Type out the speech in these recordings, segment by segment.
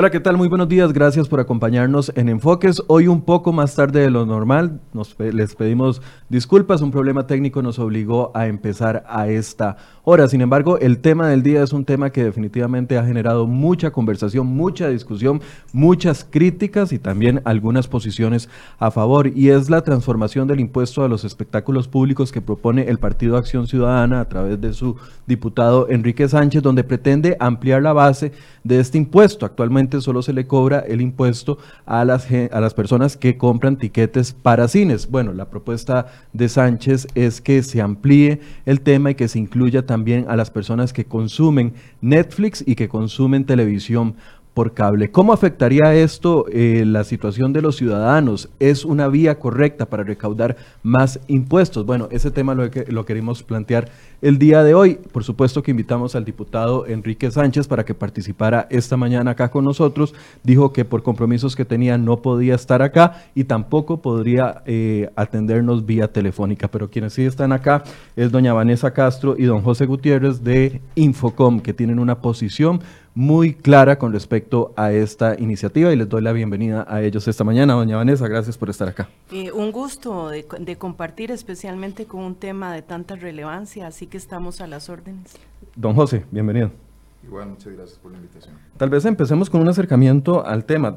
Hola, ¿qué tal? Muy buenos días. Gracias por acompañarnos en Enfoques. Hoy un poco más tarde de lo normal. Nos, les pedimos disculpas. Un problema técnico nos obligó a empezar a esta hora. Sin embargo, el tema del día es un tema que definitivamente ha generado mucha conversación, mucha discusión, muchas críticas y también algunas posiciones a favor. Y es la transformación del impuesto a los espectáculos públicos que propone el Partido Acción Ciudadana a través de su diputado Enrique Sánchez, donde pretende ampliar la base de este impuesto. Actualmente solo se le cobra el impuesto a las, a las personas que compran tiquetes para cines. Bueno, la propuesta de Sánchez es que se amplíe el tema y que se incluya también a las personas que consumen Netflix y que consumen televisión por cable. ¿Cómo afectaría esto eh, la situación de los ciudadanos? ¿Es una vía correcta para recaudar más impuestos? Bueno, ese tema lo, lo queremos plantear el día de hoy. Por supuesto que invitamos al diputado Enrique Sánchez para que participara esta mañana acá con nosotros. Dijo que por compromisos que tenía no podía estar acá y tampoco podría eh, atendernos vía telefónica. Pero quienes sí están acá es doña Vanessa Castro y don José Gutiérrez de Infocom, que tienen una posición muy clara con respecto a esta iniciativa y les doy la bienvenida a ellos esta mañana. Doña Vanessa, gracias por estar acá. Eh, un gusto de, de, compartir especialmente con un tema de tanta relevancia, así que estamos a las órdenes. Don José, bienvenido. Igual, muchas gracias por la invitación. Tal vez empecemos con un acercamiento al tema.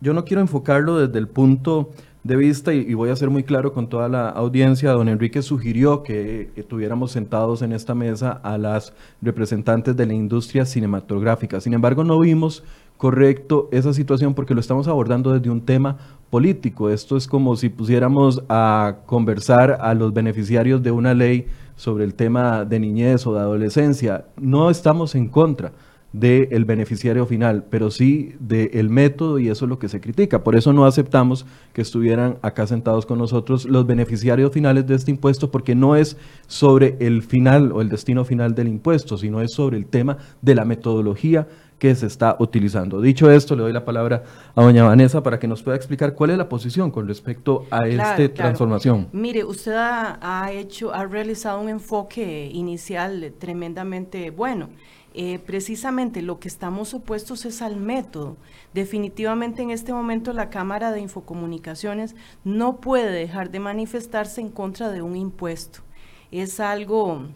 Yo no quiero enfocarlo desde el punto de vista y, voy a ser muy claro con toda la audiencia, don Enrique sugirió que, tuviéramos sentados en esta mesa a las representantes de la industria cinematográfica. Sin embargo, no vimos correcto esa situación porque lo estamos abordando desde un tema político. Esto es como si pusiéramos a conversar a los beneficiarios de una ley sobre el tema de niñez o de adolescencia. No estamos en contra del beneficiario final, pero sí del método y eso es lo que se critica. Por eso no aceptamos que estuvieran acá sentados con nosotros los beneficiarios finales de este impuesto, porque no es sobre el final o el destino final del impuesto, sino es sobre el tema de la metodología que se está utilizando. Dicho esto, le doy la palabra a doña Vanessa para que nos pueda explicar cuál es la posición con respecto a esta transformación. Mire, usted ha hecho, ha realizado un enfoque inicial tremendamente bueno. Eh, precisamente lo que estamos opuestos es al método. Definitivamente en este momento la Cámara de Infocomunicaciones no puede dejar de manifestarse en contra de un impuesto. Es algo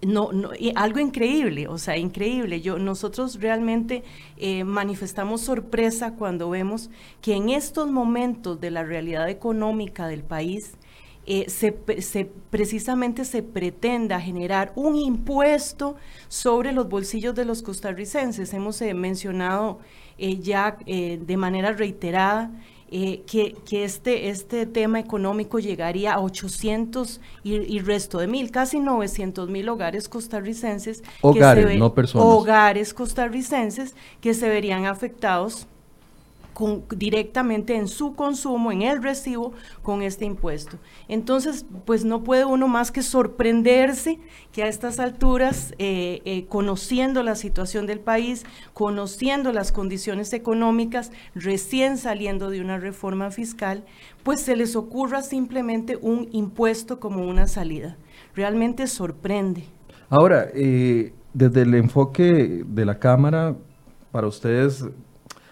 no, algo increíble, o sea, increíble. Yo, nosotros realmente eh, manifestamos sorpresa cuando vemos que en estos momentos de la realidad económica del país, eh, se, precisamente se pretenda generar un impuesto sobre los bolsillos de los costarricenses. Hemos eh, mencionado eh, ya de manera reiterada que, este, este tema económico llegaría a 800 y, resto de mil, casi 900 mil hogares costarricenses. Hogares, no personas. Hogares costarricenses que se verían afectados directamente en su consumo, en el recibo, con este impuesto. Entonces, pues no puede uno más que sorprenderse que a estas alturas, eh, eh, conociendo la situación del país, conociendo las condiciones económicas, recién saliendo de una reforma fiscal, pues se les ocurra simplemente un impuesto como una salida. Realmente sorprende. Ahora, eh, desde el enfoque de la Cámara, para ustedes,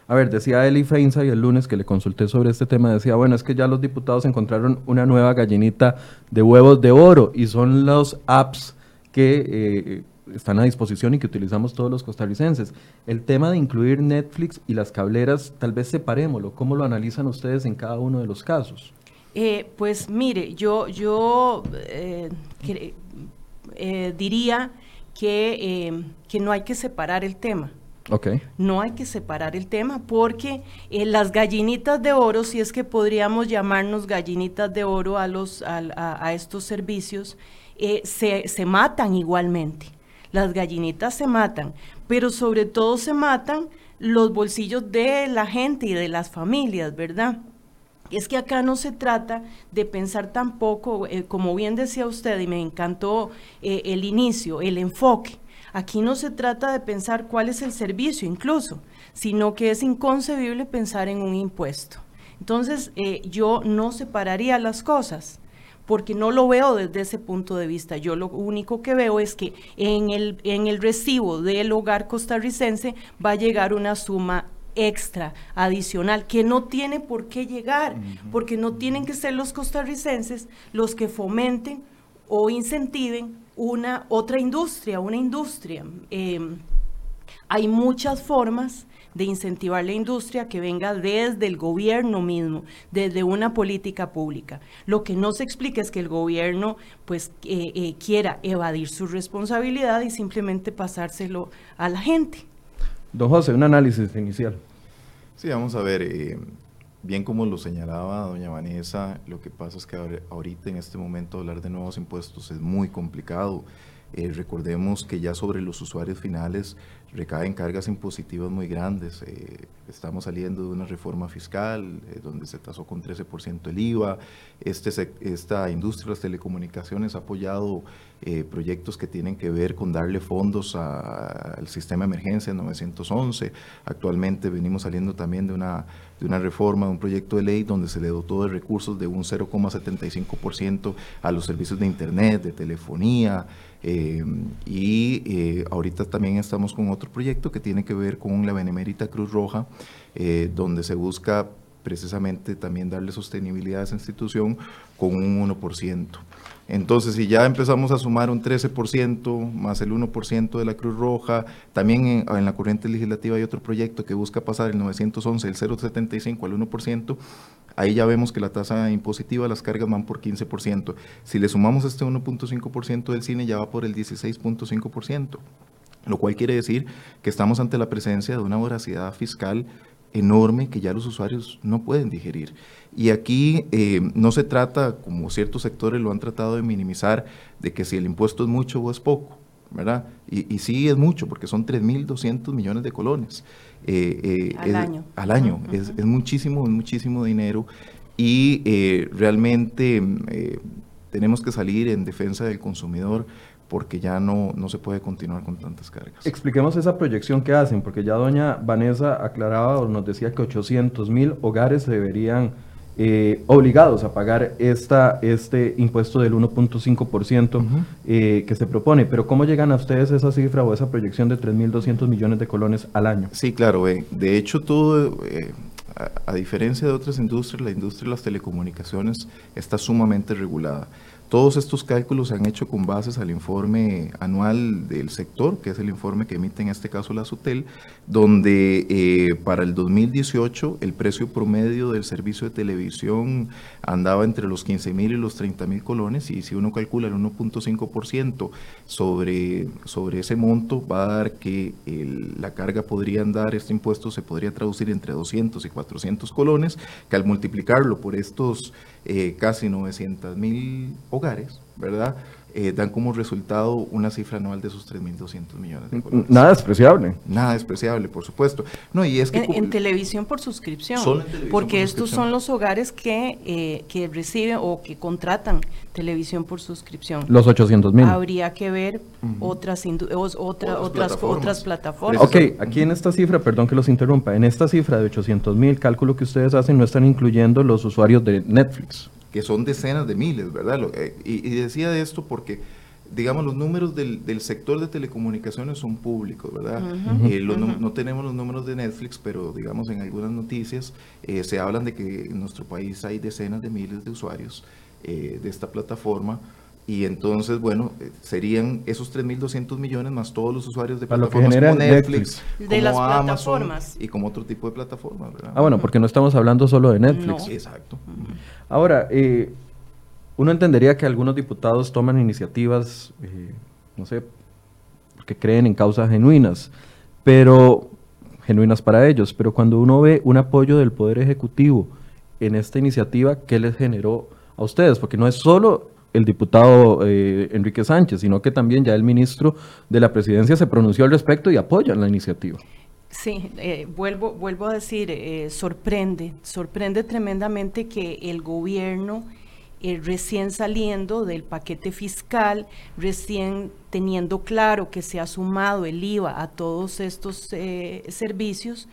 a ver, decía Eli Feinza y el lunes que le consulté sobre este tema, decía, bueno, es que ya los diputados encontraron una nueva gallinita de huevos de oro y son los apps que eh, están a disposición y que utilizamos todos los costarricenses. El tema de incluir Netflix y las cableras, tal vez separémoslo. ¿Cómo lo analizan ustedes en cada uno de los casos? Eh, pues mire, yo, yo eh, diría que, que no hay que separar el tema. No hay que separar el tema porque eh, las gallinitas de oro, si es que podríamos llamarnos gallinitas de oro a, los, a, estos servicios, eh, se, se matan igualmente. Las gallinitas se matan, pero sobre todo se matan los bolsillos de la gente y de las familias, ¿verdad? Es que acá no se trata de pensar tampoco, eh, como bien decía usted, y me encantó el inicio, el enfoque. Aquí no se trata de pensar cuál es el servicio incluso, sino que es inconcebible pensar en un impuesto. Entonces, eh, yo no separaría las cosas, porque no lo veo desde ese punto de vista. Yo lo único que veo es que en el, en el recibo del hogar costarricense va a llegar una suma extra, adicional, que no tiene por qué llegar, porque no tienen que ser los costarricenses los que fomenten o incentiven una otra industria, una industria. Em, hay muchas formas de incentivar la industria que venga desde el gobierno mismo, desde una política pública. Lo que no se explica es que el gobierno pues eh, eh, quiera evadir su responsabilidad y simplemente pasárselo a la gente. Don José, un análisis inicial. Sí, vamos a ver, eh, bien como lo señalaba doña Vanessa, lo que pasa es que ahorita en este momento hablar de nuevos impuestos es muy complicado. Eh, recordemos que ya sobre los usuarios finales recaen cargas impositivas muy grandes. Eh, estamos saliendo de una reforma fiscal eh, donde se tasó con 13% el IVA. Este, esta industria de las telecomunicaciones ha apoyado proyectos que tienen que ver con darle fondos al sistema de emergencia 911. Actualmente venimos saliendo también de una, de una reforma, de un proyecto de ley donde se le dotó de recursos de un 0,75% a los servicios de Internet, de telefonía. Eh, y eh, ahorita también estamos con otro proyecto que tiene que ver con la Benemérita Cruz Roja, eh, donde se busca precisamente también darle sostenibilidad a esa institución con un 1%. Entonces, si ya empezamos a sumar un 13% más el 1% de la Cruz Roja, también en, la corriente legislativa hay otro proyecto que busca pasar el 911, el 0,75 al 1%, ahí ya vemos que la tasa impositiva, las cargas van por 15%. Si le sumamos este 1.5% del cine, ya va por el 16.5%, lo cual quiere decir que estamos ante la presencia de una voracidad fiscal enorme que ya los usuarios no pueden digerir. Y aquí eh, no se trata, como ciertos sectores lo han tratado de minimizar, de que si el impuesto es mucho o es poco, ¿verdad? Y, sí es mucho, porque son 3.200 millones de colones. Eh, eh, al año. Al año, es, es, muchísimo, es muchísimo dinero y realmente tenemos que salir en defensa del consumidor porque ya no, no se puede continuar con tantas cargas. Expliquemos esa proyección que hacen, porque ya doña Vanessa aclaraba o nos decía que 800 mil hogares se deberían eh, obligados a pagar esta, este impuesto del 1.5% eh, que se propone. Pero ¿cómo llegan a ustedes esa cifra o esa proyección de 3.200 millones de colones al año? Sí, claro. de hecho, todo, eh, a, a diferencia de otras industrias, la industria de las telecomunicaciones está sumamente regulada. Todos estos cálculos se han hecho con bases al informe anual del sector, que es el informe que emite en este caso la SUTEL, donde eh, para el 2018 el precio promedio del servicio de televisión andaba entre los 15 mil y los 30 mil colones, y si uno calcula el 1.5% sobre, sobre ese monto, va a dar que la carga podría andar, este impuesto se podría traducir entre 200 y 400 colones, que al multiplicarlo por estos eh, casi 900 mil hogares, ¿verdad? Eh, dan como resultado una cifra anual de esos 3.200 millones de colones. Nada despreciable. Nada despreciable, por supuesto. No, y es que en, televisión por suscripción, porque estos son los hogares que, eh, que reciben o que contratan televisión por suscripción. Los 800 mil. Habría que ver otras, otra, otras, plataformas. otras plataformas. Ok, aquí en esta cifra, perdón que los interrumpa, en esta cifra de 800 mil, cálculo que ustedes hacen, no están incluyendo los usuarios de Netflix que son decenas de miles, ¿verdad? Eh, y, decía de esto porque, digamos, los números del, sector de telecomunicaciones son públicos, ¿verdad? Eh, no, tenemos los números de Netflix, pero, digamos, en algunas noticias eh, se hablan de que en nuestro país hay decenas de miles de usuarios de esta plataforma. Y entonces, bueno, serían esos 3.200 millones más todos los usuarios de plataformas como Netflix, de las plataformas. y como otro tipo de plataformas, ¿verdad? Ah, bueno, porque no estamos hablando solo de Netflix. Exacto. Ahora, eh, uno entendería que algunos diputados toman iniciativas, eh, no sé, porque creen en causas genuinas, pero genuinas para ellos, pero cuando uno ve un apoyo del Poder Ejecutivo en esta iniciativa, ¿qué les generó a ustedes? Porque no es solo el diputado eh, Enrique Sánchez, sino que también ya el ministro de la presidencia se pronunció al respecto y apoya la iniciativa. Sí, eh, vuelvo, vuelvo a decir, eh, sorprende, sorprende tremendamente que el gobierno recién saliendo del paquete fiscal, recién teniendo claro que se ha sumado el IVA a todos estos servicios,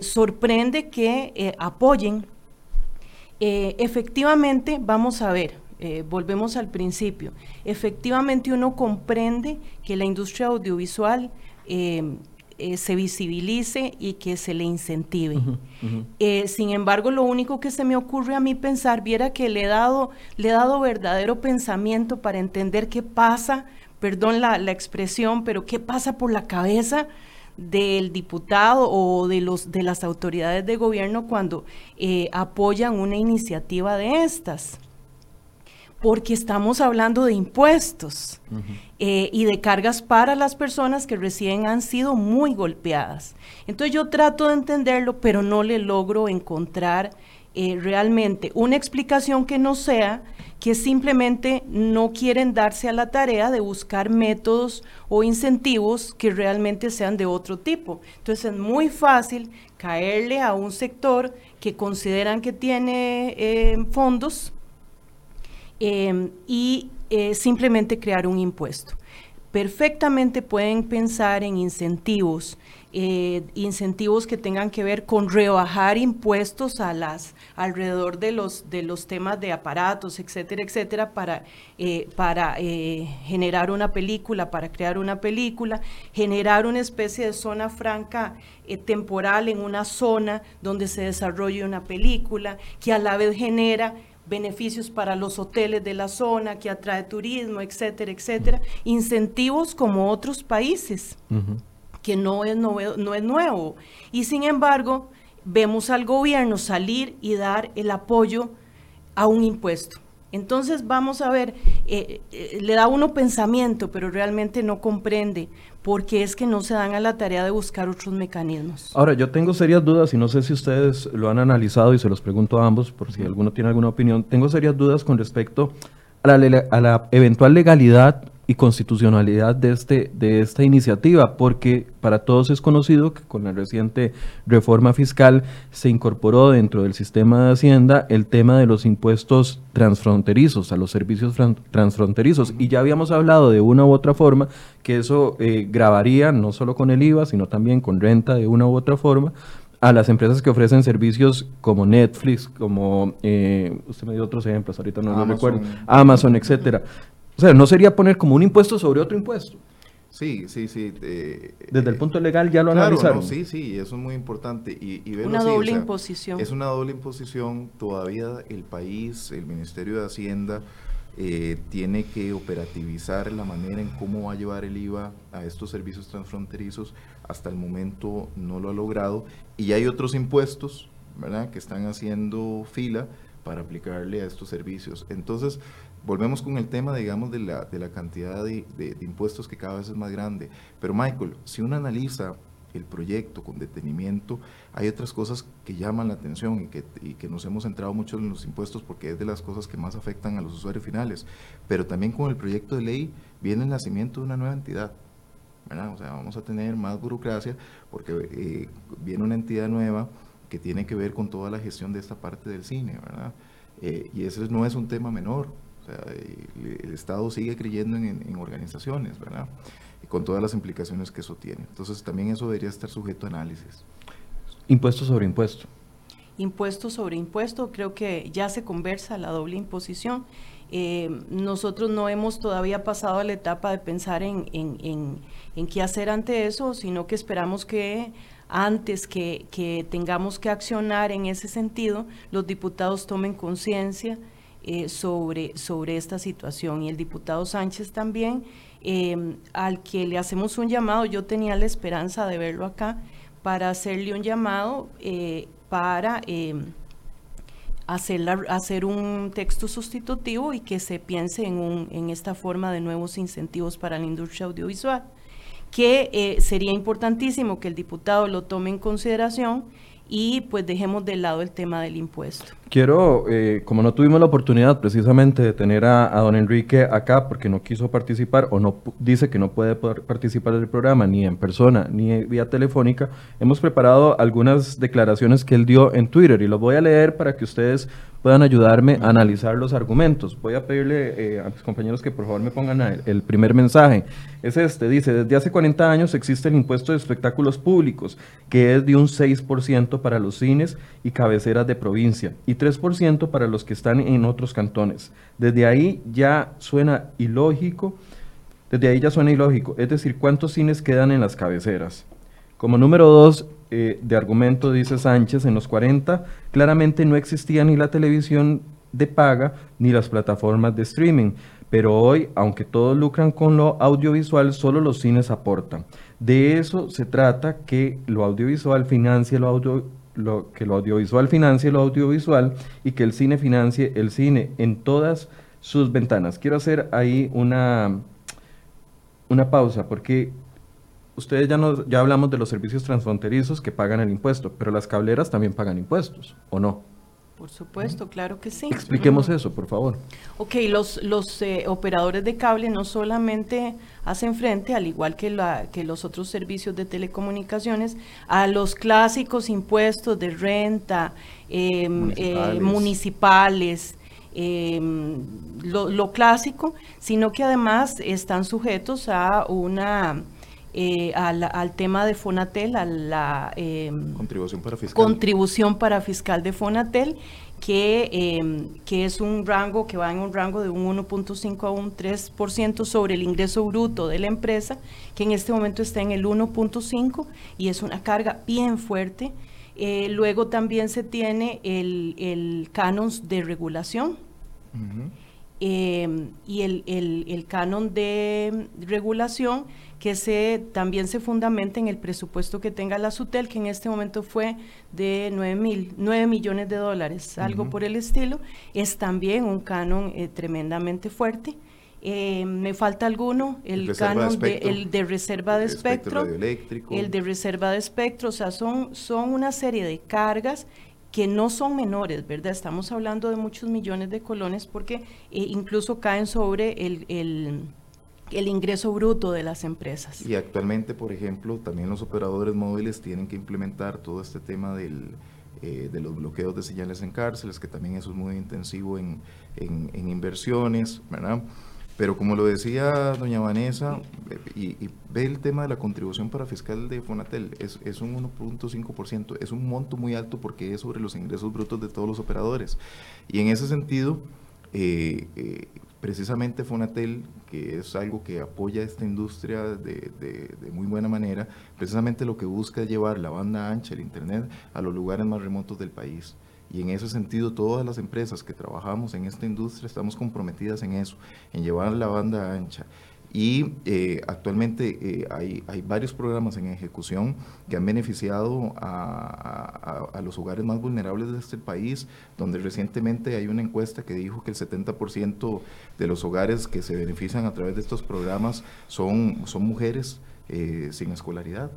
sorprende que apoyen. efectivamente, vamos a ver, eh, volvemos al principio. Efectivamente uno comprende que la industria audiovisual eh, eh, se visibilice y que se le incentive. sin embargo, lo único que se me ocurre a mí pensar, viera que le he dado, le he dado verdadero pensamiento para entender qué pasa, perdón la, la expresión, pero qué pasa por la cabeza del diputado o de, los, de las autoridades de gobierno cuando apoyan una iniciativa de estas porque estamos hablando de impuestos eh, y de cargas para las personas que recién han sido muy golpeadas. Entonces yo trato de entenderlo, pero no le logro encontrar eh, realmente una explicación que no sea que simplemente no quieren darse a la tarea de buscar métodos o incentivos que realmente sean de otro tipo. Entonces es muy fácil caerle a un sector que consideran que tiene eh, fondos Em, y eh, simplemente crear un impuesto. Perfectamente pueden pensar en incentivos, eh, incentivos que tengan que ver con rebajar impuestos a las alrededor de los de los temas de aparatos, etcétera, etcétera, para eh, para generar una película, para crear una película, generar una especie de zona franca temporal en una zona donde se desarrolle una película, que a la vez genera beneficios para los hoteles de la zona, que atrae turismo, etcétera, etcétera. Incentivos como otros países, que no es, no es nuevo. Y sin embargo, vemos al gobierno salir y dar el apoyo a un impuesto. Entonces vamos a ver, eh, eh, le da uno pensamiento, pero realmente no comprende por qué es que no se dan a la tarea de buscar otros mecanismos. Ahora, yo tengo serias dudas y no sé si ustedes lo han analizado y se los pregunto a ambos por si alguno tiene alguna opinión. Tengo serias dudas con respecto a la, a la eventual legalidad y constitucionalidad de, este, de esta iniciativa, porque para todos es conocido que con la reciente reforma fiscal se incorporó dentro del sistema de Hacienda el tema de los impuestos transfronterizos, a los servicios transfronterizos. Y ya habíamos hablado de una u otra forma que eso eh, grabaría no solo con el IVA, sino también con renta de una u otra forma a las empresas que ofrecen servicios como Netflix, como, eh, usted me dio otros ejemplos, ahorita no lo recuerdo, Amazon, etcétera. O sea, no sería poner como un impuesto sobre otro impuesto. Sí, sí, sí. Desde el punto legal ya lo claro, analizaron. sí, sí, eso es muy importante. Y, una doble imposición. Es una doble imposición. Todavía el país, el Ministerio de Hacienda, eh, tiene que operativizar la manera en cómo va a llevar el IVA a estos servicios transfronterizos. Hasta el momento no lo ha logrado. Y hay otros impuestos, ¿verdad?, que están haciendo fila para aplicarle a estos servicios. Entonces, volvemos con el tema, digamos, de la, de la cantidad de, impuestos que cada vez es más grande. Pero Michael, si uno analiza el proyecto con detenimiento, hay otras cosas que llaman la atención y que, y que, nos hemos centrado mucho en los impuestos porque es de las cosas que más afectan a los usuarios finales. Pero también con el proyecto de ley viene el nacimiento de una nueva entidad. ¿verdad? O sea, vamos a tener más burocracia porque eh, viene una entidad nueva que tiene que ver con toda la gestión de esta parte del cine, ¿verdad? Eh, y ese no es un tema menor, o sea, el, Estado sigue creyendo en, organizaciones, ¿verdad? Y con todas las implicaciones que eso tiene. Entonces también eso debería estar sujeto a análisis. Impuesto sobre impuesto. Impuesto sobre impuesto, creo que ya se conversa la doble imposición. Eh, nosotros no hemos todavía pasado a la etapa de pensar en, en, en, qué hacer ante eso, sino que esperamos que antes que, que tengamos que accionar en ese sentido, los diputados tomen conciencia eh, sobre, sobre esta situación. Y el diputado Sánchez también, em, al que le hacemos un llamado, yo tenía la esperanza de verlo acá, para hacerle un llamado eh, para em, hacer, hacer un texto sustitutivo y que se piense en, un, en esta forma de nuevos incentivos para la industria audiovisual, que eh, sería importantísimo que el diputado lo tome en consideración y pues dejemos de lado el tema del impuesto. Quiero, eh, como no tuvimos la oportunidad precisamente de tener a, don Enrique acá porque no quiso participar o no dice que no puede participar del programa ni en persona ni vía telefónica, hemos preparado algunas declaraciones que él dio en Twitter y los voy a leer para que ustedes puedan ayudarme a analizar los argumentos. Voy a pedirle eh, a mis compañeros que por favor me pongan el, primer mensaje. Es este, dice, desde hace 40 años existe el impuesto de espectáculos públicos, que es de un 6% para los cines y cabeceras de provincia, y 3% para los que están en otros cantones. Desde ahí ya suena ilógico, desde ahí ya suena ilógico, es decir, ¿cuántos cines quedan en las cabeceras? Como número dos eh, de argumento, dice Sánchez, en los 40 claramente no existía ni la televisión de paga ni las plataformas de streaming, pero hoy, aunque todos lucran con lo audiovisual, solo los cines aportan. De eso se trata, que lo audiovisual financie lo audio, lo, que lo audiovisual financie lo audiovisual y que el cine financie el cine en todas sus ventanas. Quiero hacer ahí una, una pausa porque ustedes ya, no, ya hablamos de los servicios transfronterizos que pagan el impuesto, pero las cableras también pagan impuestos, ¿o no? Por supuesto, claro que sí. Expliquemos eso, por favor. Ok, los, los eh, operadores de cable no solamente hacen frente, al igual que, la, que los otros servicios de telecomunicaciones, a los clásicos impuestos de renta, em, eh, municipales, lo, lo, clásico, sino que además están sujetos a una eh, al, tema de Fonatel, a la em, contribución para fiscal. contribución para fiscal de Fonatel, que, em, que es un rango que va en un rango de un 1.5 a un 3% sobre el ingreso bruto de la empresa, que en este momento está en el 1.5 y es una carga bien fuerte. Eh, luego también se tiene el, el canon de regulación. Em, y el, el, el, canon de regulación que se, también se fundamenta en el presupuesto que tenga la SUTEL, que en este momento fue de 9, mil, 9 millones de dólares, algo por el estilo, es también un canon eh, tremendamente fuerte. Eh, me falta alguno, el, canon de, el de reserva de espectro, el de reserva de espectro, o sea, son, son una serie de cargas que no son menores, ¿verdad? Estamos hablando de muchos millones de colones porque eh, incluso caen sobre el el ingreso bruto de las empresas. Y actualmente, por ejemplo, también los operadores móviles tienen que implementar todo este tema del, eh, de los bloqueos de señales en cárceles, que también eso es muy intensivo en, en, inversiones, ¿verdad? Pero como lo decía doña Vanessa, y, ve el tema de la contribución para fiscal de Fonatel, es, es un 1.5%, es un monto muy alto porque es sobre los ingresos brutos de todos los operadores. Y en ese sentido, eh, eh, precisamente Fonatel, que es algo que apoya esta industria de, muy buena manera, precisamente lo que busca es llevar la banda ancha, el Internet, a los lugares más remotos del país. Y en ese sentido, todas las empresas que trabajamos en esta industria estamos comprometidas en eso, en llevar la banda ancha. Y eh, actualmente eh, hay, hay, varios programas en ejecución que han beneficiado a, los hogares más vulnerables de este país, donde recientemente hay una encuesta que dijo que el 70% de los hogares que se benefician a través de estos programas son, son mujeres eh, sin escolaridad,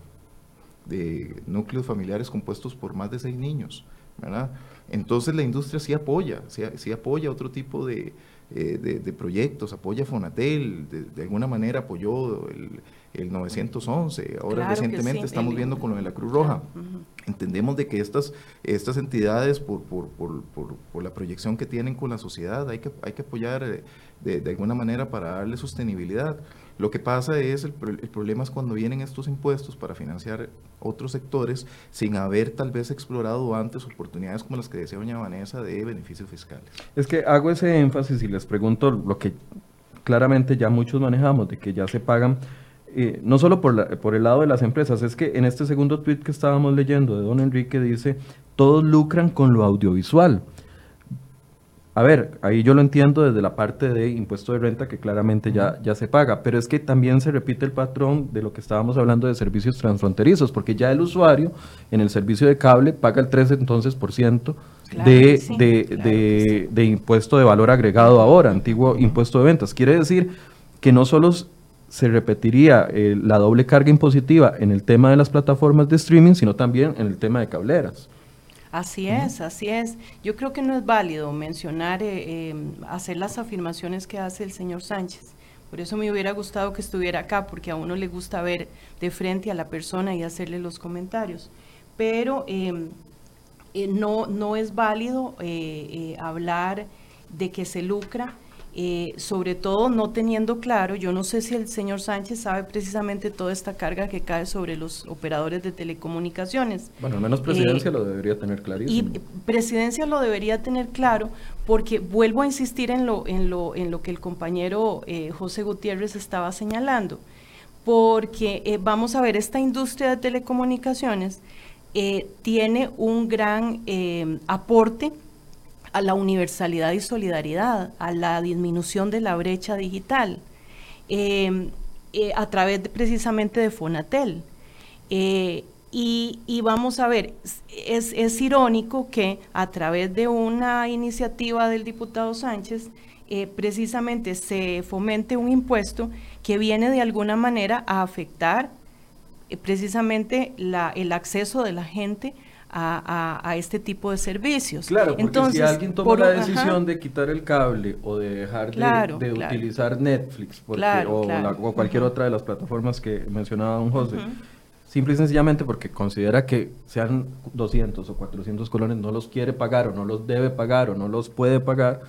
de núcleos familiares compuestos por más de seis niños. ¿Verdad? Entonces la industria sí apoya, sí, sí apoya otro tipo de, eh, de, proyectos, apoya Fonatel, de, alguna manera apoyó el, el 911, ahora recientemente estamos viendo con lo de la Cruz Roja. Entendemos de que estas, estas entidades, por, por, por, por, la proyección que tienen con la sociedad, hay que, hay que apoyar eh, de, de alguna manera para darle sostenibilidad. Lo que pasa es, el, el, problema es cuando vienen estos impuestos para financiar otros sectores sin haber tal vez explorado antes oportunidades como las que decía doña Vanessa de beneficios fiscales. Es que hago ese énfasis y les pregunto lo que claramente ya muchos manejamos, de que ya se pagan, eh, no solo por, la, por el lado de las empresas, es que en este segundo tweet que estábamos leyendo de don Enrique dice, todos lucran con lo audiovisual. A ver, ahí yo lo entiendo desde la parte de impuesto de renta que claramente ya, ya se paga, pero es que también se repite el patrón de lo que estábamos hablando de servicios transfronterizos, porque ya el usuario en el servicio de cable paga el 13 entonces por ciento de, de, de, impuesto de valor agregado ahora, antiguo impuesto de ventas. Quiere decir que no solo se repetiría eh, la doble carga impositiva en el tema de las plataformas de streaming, sino también en el tema de cableras. Así es, así es. Yo creo que no es válido mencionar, eh, em, hacer las afirmaciones que hace el señor Sánchez. Por eso me hubiera gustado que estuviera acá, porque a uno le gusta ver de frente a la persona y hacerle los comentarios. Pero em, eh, no, no es válido eh, hablar de que se lucra eh, sobre todo no teniendo claro, yo no sé si el señor Sánchez sabe precisamente toda esta carga que cae sobre los operadores de telecomunicaciones. Bueno, al menos presidencia lo debería tener clarísimo. Y presidencia lo debería tener claro porque vuelvo a insistir en lo, en lo, en lo que el compañero José Gutiérrez estaba señalando porque eh, vamos a ver, esta industria de telecomunicaciones eh, tiene un gran eh, aporte a la universalidad y solidaridad, a la disminución de la brecha digital, a través precisamente de Fonatel. Y, vamos a ver, es, irónico que a través de una iniciativa del diputado Sánchez, precisamente se fomente un impuesto que viene de alguna manera a afectar eh, precisamente el acceso de la gente a, este tipo de servicios. Claro, porque Entonces, si alguien toma la decisión de quitar el cable o de dejar de, utilizar Netflix o, cualquier otra de las plataformas que mencionaba don José, simple y sencillamente porque considera que sean 200 o 400 colones no los quiere pagar o no los debe pagar o no los puede pagar,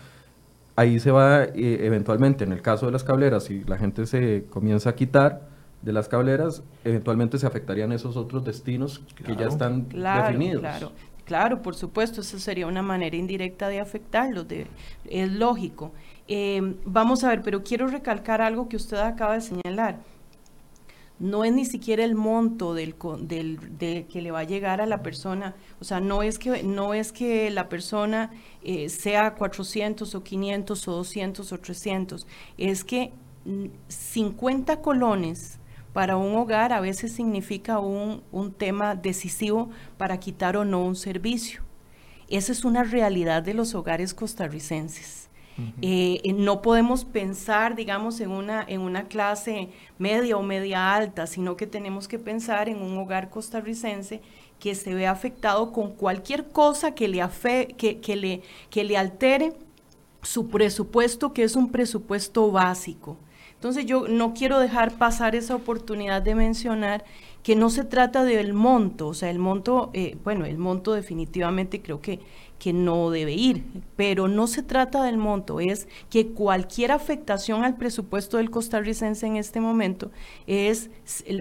ahí se va eh, eventualmente, en el caso de las cableras, si la gente se comienza a quitar de las cableras, eventualmente se afectarían esos otros destinos que ya están definidos. Claro, claro, por supuesto, esa sería una manera indirecta de afectarlos, de, es lógico. Eh, vamos a ver, pero quiero recalcar algo que usted acaba de señalar. No es ni siquiera el monto del, del, que le va a llegar a la persona, o sea, no es que, no es que la persona eh, sea 400 o 500 o 200 o 300, es que 50 mm, colones para un hogar a veces significa un, un tema decisivo para quitar o no un servicio. Esa es una realidad de los hogares costarricenses. Eh, no podemos pensar, digamos, en una, en una clase media o media alta, sino que tenemos que pensar en un hogar costarricense que se ve afectado con cualquier cosa que le, que, que le, que le altere su presupuesto, que es un presupuesto básico. Entonces yo no quiero dejar pasar esa oportunidad de mencionar que no se trata del monto, o sea, el monto, eh, bueno, el monto definitivamente creo que que no debe ir, pero no se trata del monto, es que cualquier afectación al presupuesto del costarricense en este momento es,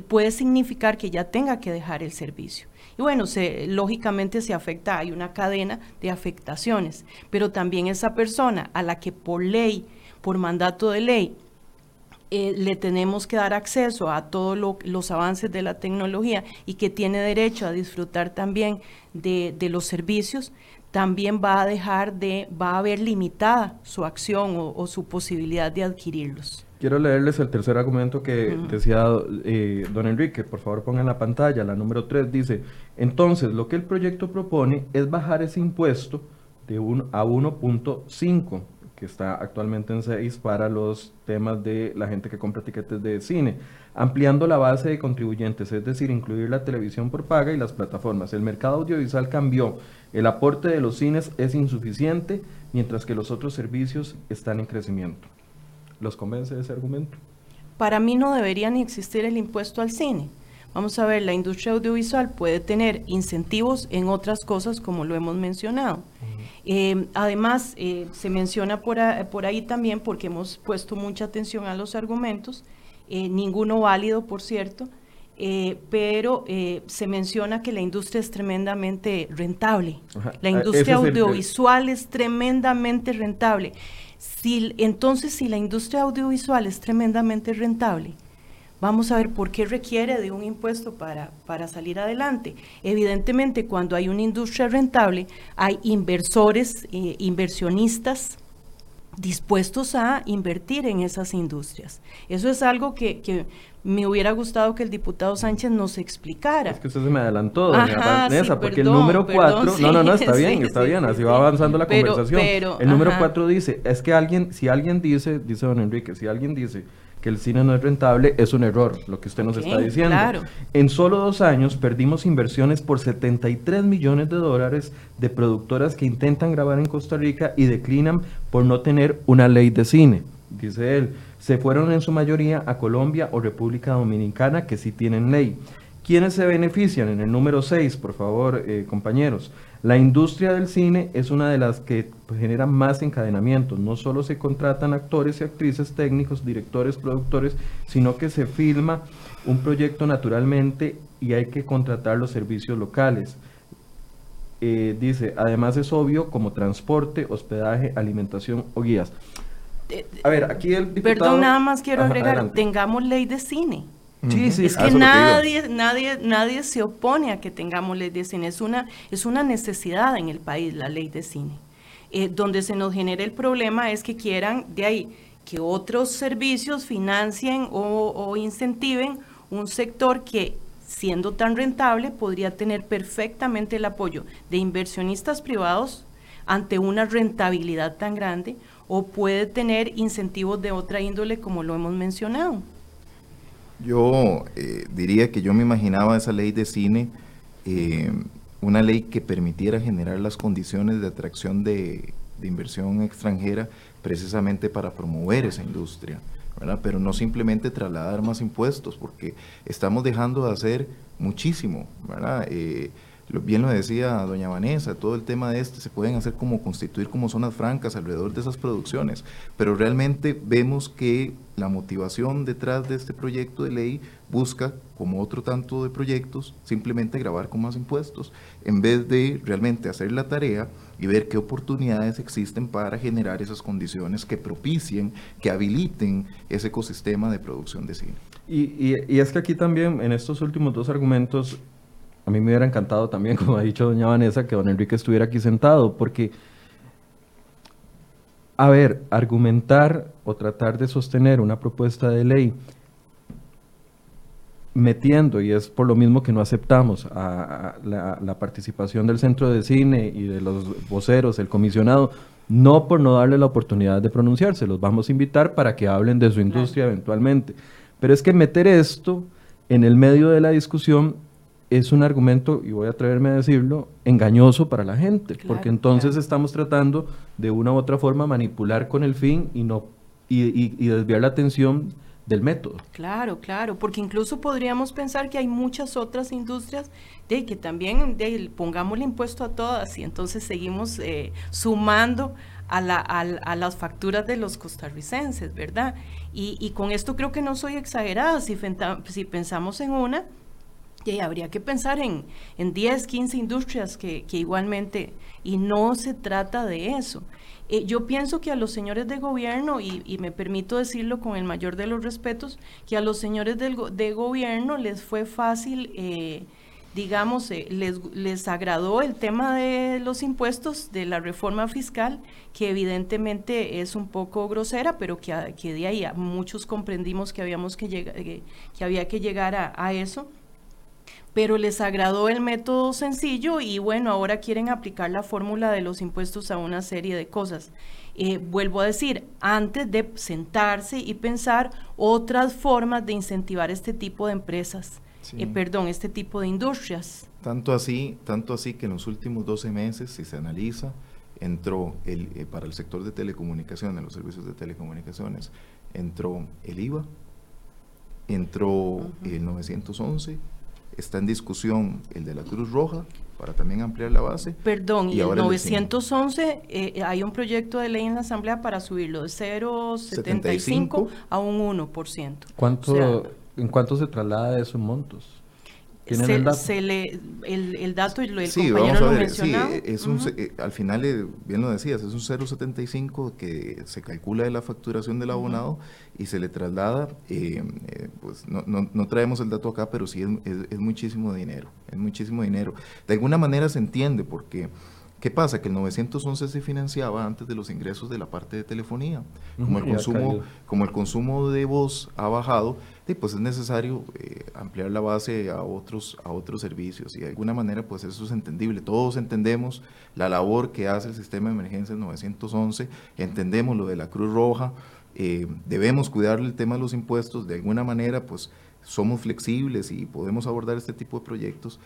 puede significar que ya tenga que dejar el servicio. Y bueno, se, lógicamente se afecta, hay una cadena de afectaciones, pero también esa persona a la que por ley, por mandato de ley, eh, le tenemos que dar acceso a todos los avances de la tecnología y que tiene derecho a disfrutar también de, de los servicios, también va a dejar de, va a ver limitada su acción o, su posibilidad de adquirirlos. Quiero leerles el tercer argumento que decía eh, don Enrique, por favor pongan en la pantalla, la número 3 dice, entonces lo que el proyecto propone es bajar ese impuesto de un, a 1.5 que está actualmente en 6 para los temas de la gente que compra tiquetes de cine, ampliando la base de contribuyentes, es decir, incluir la televisión por paga y las plataformas. El mercado audiovisual cambió, el aporte de los cines es insuficiente, mientras que los otros servicios están en crecimiento. ¿Los convence ese argumento? Para mí no debería ni existir el impuesto al cine. Vamos a ver, la industria audiovisual puede tener incentivos en otras cosas como lo hemos mencionado. Eh, además, eh, se menciona por, ahí también, porque hemos puesto mucha atención a los argumentos, eh, ninguno válido, por cierto, pero se menciona que la industria es tremendamente rentable. La industria audiovisual es, tremendamente rentable. Si, entonces, si la industria audiovisual es tremendamente rentable, Vamos a ver por qué requiere de un impuesto para, para salir adelante. Evidentemente, cuando hay una industria rentable, hay inversores, eh, inversionistas dispuestos a invertir en esas industrias. Eso es algo que, me hubiera gustado que el diputado Sánchez nos explicara. Es que usted se me adelantó, doña Vanessa, porque el número 4, no, no, no, está bien, está bien, así va avanzando la conversación. el número 4 dice, es que alguien, si alguien dice, dice don Enrique, si alguien dice que el cine no es rentable, es un error, lo que usted nos está diciendo. En solo dos años perdimos inversiones por 73 millones de dólares de productoras que intentan grabar en Costa Rica y declinan por no tener una ley de cine, dice él. Se fueron en su mayoría a Colombia o República Dominicana que sí tienen ley. ¿Quiénes se benefician? En el número 6, por favor, eh, compañeros. La industria del cine es una de las que pues, genera más encadenamientos. No solo se contratan actores y actrices, técnicos, directores, productores, sino que se filma un proyecto naturalmente y hay que contratar los servicios locales. Eh, dice, además es obvio como transporte, hospedaje, alimentación o guías. Eh, a ver, aquí el diputado... Perdón, nada más quiero agregar, tengamos ley de cine. Sí, sí, es que nadie, nadie, nadie se opone a que tengamos ley de cine. Es una, es una necesidad en el país la ley de cine. Eh, donde se nos genera el problema es que quieran de ahí que otros servicios financien o, o incentiven un sector que siendo tan rentable podría tener perfectamente el apoyo de inversionistas privados ante una rentabilidad tan grande o puede tener incentivos de otra índole como lo hemos mencionado. Yo eh, diría que yo me imaginaba esa ley de cine, eh, una ley que permitiera generar las condiciones de atracción de, inversión extranjera precisamente para promover esa industria, ¿verdad? pero no simplemente trasladar más impuestos, porque estamos dejando de hacer muchísimo. ¿verdad? Eh, bien lo decía doña Vanessa, todo el tema de este se pueden hacer como constituir como zonas francas alrededor de esas producciones, pero realmente vemos que la motivación detrás de este proyecto de ley busca, como otro tanto de proyectos, simplemente grabar con más impuestos, en vez de realmente hacer la tarea y ver qué oportunidades existen para generar esas condiciones que propicien, que habiliten ese ecosistema de producción de cine. Y, y es que aquí también, en estos últimos dos argumentos, a mí me hubiera encantado también, como ha dicho doña Vanessa, que don Enrique estuviera aquí sentado, porque, a ver, argumentar o tratar de sostener una propuesta de ley metiendo, y es por lo mismo que no aceptamos a, la, participación del centro de cine y de los voceros, el comisionado, no por no darle la oportunidad de pronunciarse, los vamos a invitar para que hablen de su industria eventualmente. Pero es que meter esto en el medio de la discusión es un argumento, y voy a atreverme a decirlo, engañoso para la gente, porque entonces estamos tratando de una u otra forma manipular con el fin y no y, desviar la atención del método. Claro, claro, porque incluso podríamos pensar que hay muchas otras industrias de que también de, pongamos el impuesto a todas y entonces seguimos eh, sumando a, la, a, las facturas de los costarricenses, ¿verdad? Y, y, con esto creo que no soy exagerada, si, si pensamos en una, y habría que pensar en, en 10, 15 industrias que, igualmente, y no se trata de eso. Eh, yo pienso que a los señores de gobierno, y, me permito decirlo con el mayor de los respetos, que a los señores del, de gobierno les fue fácil, eh, digamos, eh, les, les agradó el tema de los impuestos, de la reforma fiscal, que evidentemente es un poco grosera, pero que, que de ahí muchos comprendimos que, habíamos que, llegar, que, había que llegar a eso pero les agradó el método sencillo y bueno, ahora quieren aplicar la fórmula de los impuestos a una serie de cosas. Eh, vuelvo a decir, antes de sentarse y pensar otras formas de incentivar este tipo de empresas, eh, perdón, este tipo de industrias. Tanto así, tanto así que en los últimos 12 meses, si se analiza, entró el, eh, para el sector de telecomunicaciones, los servicios de telecomunicaciones, entró el IVA, entró el 911 Está en discusión el de la Cruz Roja para también ampliar la base. Perdón, y, el 911 eh, hay un proyecto de ley en la Asamblea para subirlo de 0,75 a un 1%. ¿Cuánto, ¿En cuánto se traslada esos montos? Se, el dato? le, el, dato y lo, el sí, compañero vamos a ver, Sí, es un, eh, al final, eh, bien lo decías, es un 0,75 que se calcula de la facturación del abonado y se le traslada, eh, pues no, no, no, traemos el dato acá, pero sí es, es, muchísimo dinero, es muchísimo dinero. De alguna manera se entiende porque... ¿Qué pasa? Que el 911 se financiaba antes de los ingresos de la parte de telefonía. Como, el, consumo, como el consumo de voz ha bajado, pues es necesario eh, ampliar la base a otros, a otros servicios y de alguna manera pues eso es entendible. Todos entendemos la labor que hace el sistema de emergencias 911, entendemos lo de la Cruz Roja, eh, debemos cuidar el tema de los impuestos, de alguna manera pues somos flexibles y podemos abordar este tipo de proyectos,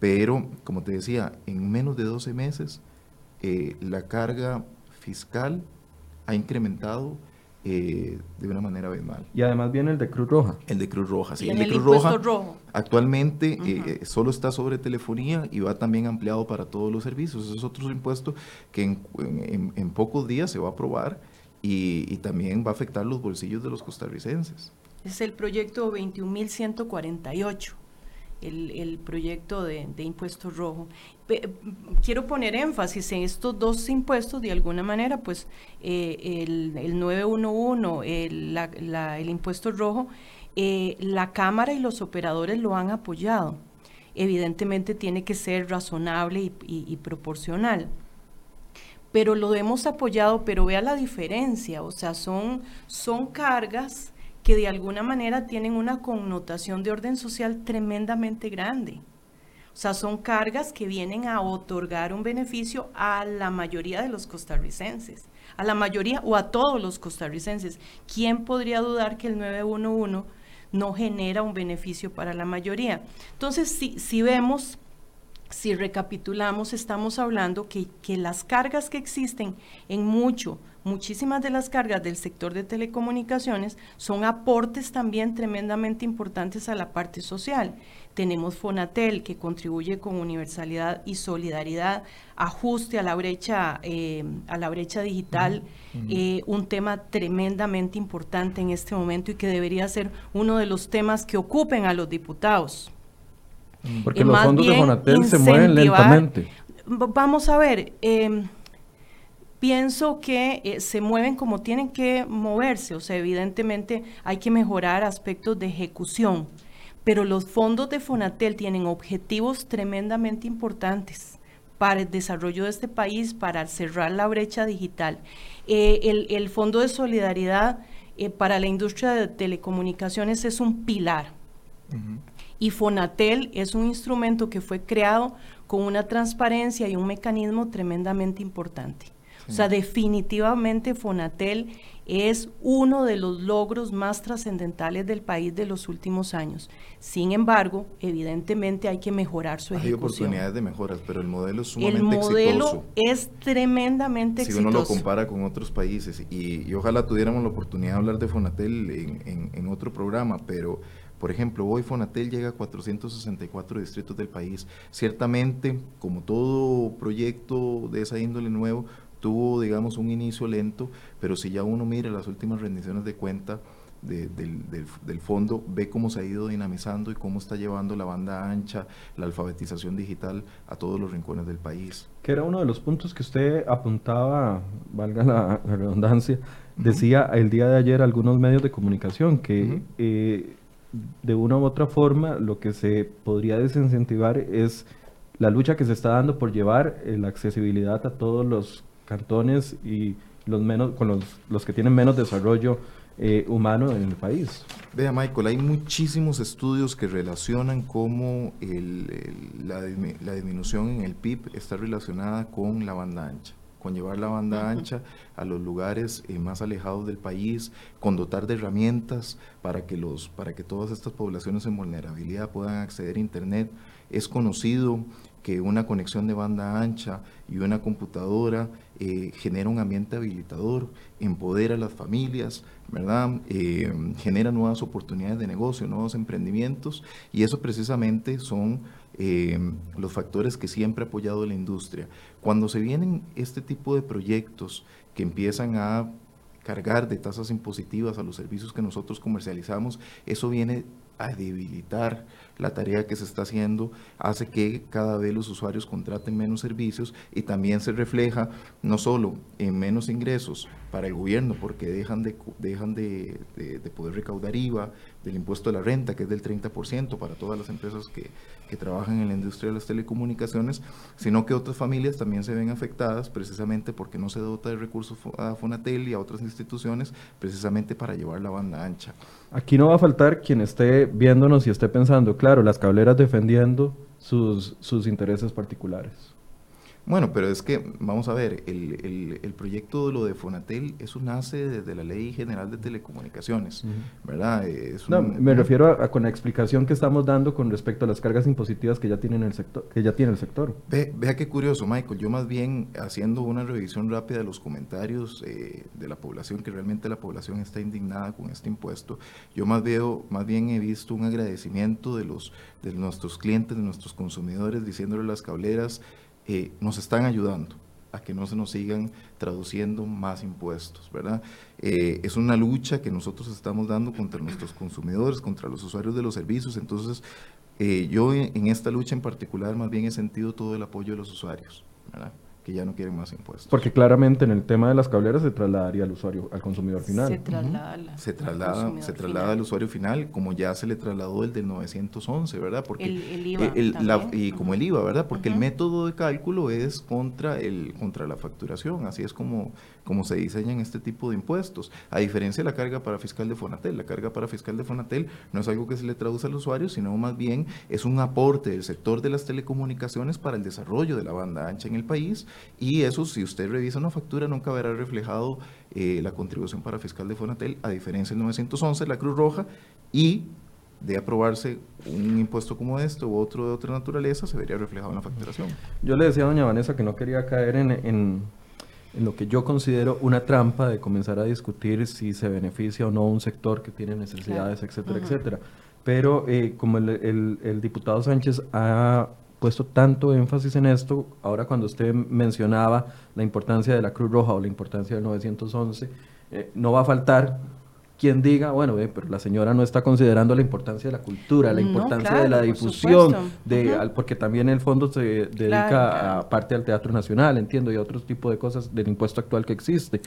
pero como te decía, en menos de 12 meses eh, la carga fiscal ha incrementado eh, de una manera abismal. Y además viene el de Cruz Roja. El de Cruz Roja, sí. el, de Cruz Roja rojo. actualmente eh, eh, solo está sobre telefonía y va también ampliado para todos los servicios. Es otro impuesto que en, pocos días se va a aprobar y, y, también va a afectar los bolsillos de los costarricenses. Es el proyecto 21.148 el, proyecto de, impuesto rojo. quiero poner énfasis en estos dos impuestos, de alguna manera, pues eh, el, 911, el, impuesto rojo, eh, la Cámara y los operadores lo han apoyado. Evidentemente tiene que ser razonable y, proporcional pero lo hemos apoyado, pero vea la diferencia, o sea, son, son cargas que de alguna manera tienen una connotación de orden social tremendamente grande. O sea, son cargas que vienen a otorgar un beneficio a la mayoría de los costarricenses, a la mayoría o a todos los costarricenses. ¿Quién podría dudar que el 911 no genera un beneficio para la mayoría? Entonces, si, si vemos, si recapitulamos, estamos hablando que, que las cargas que existen en mucho, muchísimas de las cargas del sector de telecomunicaciones son aportes también tremendamente importantes a la parte social. Tenemos Fonatel que contribuye con universalidad y solidaridad, ajuste a la brecha, eh, a la brecha digital, eh, un tema tremendamente importante en este momento y que debería ser uno de los temas que ocupen a los diputados. Porque los fondos de Fonatel se mueven lentamente. Vamos a ver, eh, pienso que eh, se mueven como tienen que moverse, o sea, evidentemente hay que mejorar aspectos de ejecución, pero los fondos de Fonatel tienen objetivos tremendamente importantes para el desarrollo de este país, para cerrar la brecha digital. Eh, el, Fondo de Solidaridad eh, para la industria de telecomunicaciones es un pilar. Y Fonatel es un instrumento que fue creado con una transparencia y un mecanismo tremendamente importante. O sea, definitivamente Fonatel es uno de los logros más trascendentales del país de los últimos años. Sin embargo, evidentemente hay que mejorar su ejecución. Hay oportunidades de mejoras, pero el modelo es sumamente exitoso. El modelo es tremendamente exitoso. Si uno lo compara con otros países, y, ojalá tuviéramos la oportunidad de hablar de Fonatel en, en otro programa, pero... Por ejemplo, hoy Fonatel llega a 464 distritos del país. Ciertamente, como todo proyecto de esa índole nuevo, tuvo, digamos, un inicio lento, pero si ya uno mira las últimas rendiciones de cuenta del, fondo, ve cómo se ha ido dinamizando y cómo está llevando la banda ancha, la alfabetización digital a todos los rincones del país. Que era uno de los puntos que usted apuntaba, valga la, redundancia, decía el día de ayer algunos medios de comunicación que eh, de una u otra forma lo que se podría desincentivar es la lucha que se está dando por llevar la accesibilidad a todos los cantones y los menos, con los, los que tienen menos desarrollo eh, humano en el país. Vea, Michael, hay muchísimos estudios que relacionan cómo la, disminución en el PIB está relacionada con la banda ancha con llevar la banda ancha a los lugares eh, más alejados del país, con dotar de herramientas para que, los, para que todas estas poblaciones en vulnerabilidad puedan acceder a Internet. Es conocido que una conexión de banda ancha y una computadora eh, genera un ambiente habilitador, empodera a las familias, ¿verdad? Eh, genera nuevas oportunidades de negocio, nuevos emprendimientos y eso precisamente son eh, los factores que siempre ha apoyado la industria. Cuando se vienen este tipo de proyectos que empiezan a cargar de tasas impositivas a los servicios que nosotros comercializamos, eso viene a debilitar la tarea que se está haciendo, hace que cada vez los usuarios contraten menos servicios y también se refleja no solo en menos ingresos para el gobierno, porque dejan de, dejan de, poder recaudar IVA del impuesto de la renta, que es del 30% para todas las empresas que, que trabajan en la industria de las telecomunicaciones, sino que otras familias también se ven afectadas precisamente porque no se dota de recursos a Fonatel y a otras instituciones precisamente para llevar la banda ancha. Aquí no va a faltar quien esté viéndonos y esté pensando, claro, las cableras defendiendo sus, sus intereses particulares. Bueno, pero es que, vamos a ver, el, el, proyecto de lo de Fonatel, eso nace desde la Ley General de Telecomunicaciones, ¿verdad? no, me refiero a, con la explicación que estamos dando con respecto a las cargas impositivas que ya, tienen el sector, que ya tiene el sector. vea qué curioso, Michael. Yo más bien, haciendo una revisión rápida de los comentarios eh, de la población, que realmente la población está indignada con este impuesto, yo más, veo, más bien he visto un agradecimiento de, los, de nuestros clientes, de nuestros consumidores, diciéndole a las cableras, eh, nos están ayudando a que no se nos sigan traduciendo más impuestos, ¿verdad? Eh, es una lucha que nosotros estamos dando contra nuestros consumidores, contra los usuarios de los servicios, entonces eh, yo en, esta lucha en particular más bien he sentido todo el apoyo de los usuarios, ¿verdad? Que ya no quieren más impuestos. Porque claramente en el tema de las cableras se trasladaría al usuario, al consumidor final. Se traslada, se traslada, al, se traslada al usuario final, como ya se le trasladó el del 911, ¿verdad? Porque el, IVA y como el IVA, ¿verdad? Porque el método de cálculo es contra el contra la facturación, así es como como se diseñan este tipo de impuestos. A diferencia de la carga para fiscal de Fonatel, la carga para fiscal de Fonatel no es algo que se le traduce al usuario, sino más bien es un aporte del sector de las telecomunicaciones para el desarrollo de la banda ancha en el país y eso si usted revisa una factura nunca verá reflejado eh, la contribución para fiscal de Fonatel, a diferencia del 911, la Cruz Roja y de aprobarse un impuesto como este u otro de otra naturaleza, se vería reflejado en la facturación. Yo le decía a doña Vanessa que no quería caer en en lo que yo considero una trampa de comenzar a discutir si se beneficia o no un sector que tiene necesidades, etcétera, etcétera. Pero eh, como el, el, diputado Sánchez ha puesto tanto énfasis en esto, ahora cuando usted mencionaba la importancia de la Cruz Roja o la importancia del 911, eh, no va a faltar quien diga, bueno, pero la señora no está considerando la importancia de la cultura, la importancia de la difusión, de, porque también el fondo se dedica a parte al Teatro Nacional, entiendo, y a otros tipos de cosas del impuesto actual que existe.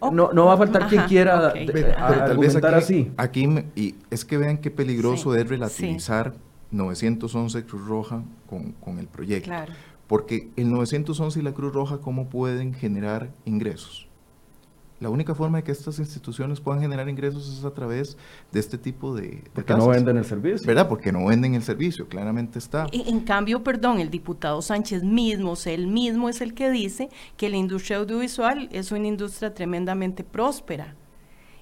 no, no va a faltar quien quiera argumentar así. Aquí, y es que vean qué peligroso es relativizar 911 Cruz Roja con, con el proyecto. Porque el 911 y la Cruz Roja, ¿cómo pueden generar ingresos? La única forma de que estas instituciones puedan generar ingresos es a través de este tipo de... Porque no venden el servicio. ¿Verdad? Porque no venden el servicio, claramente está. En, cambio, perdón, el diputado Sánchez mismo, él mismo es el que dice que la industria audiovisual es una industria tremendamente próspera.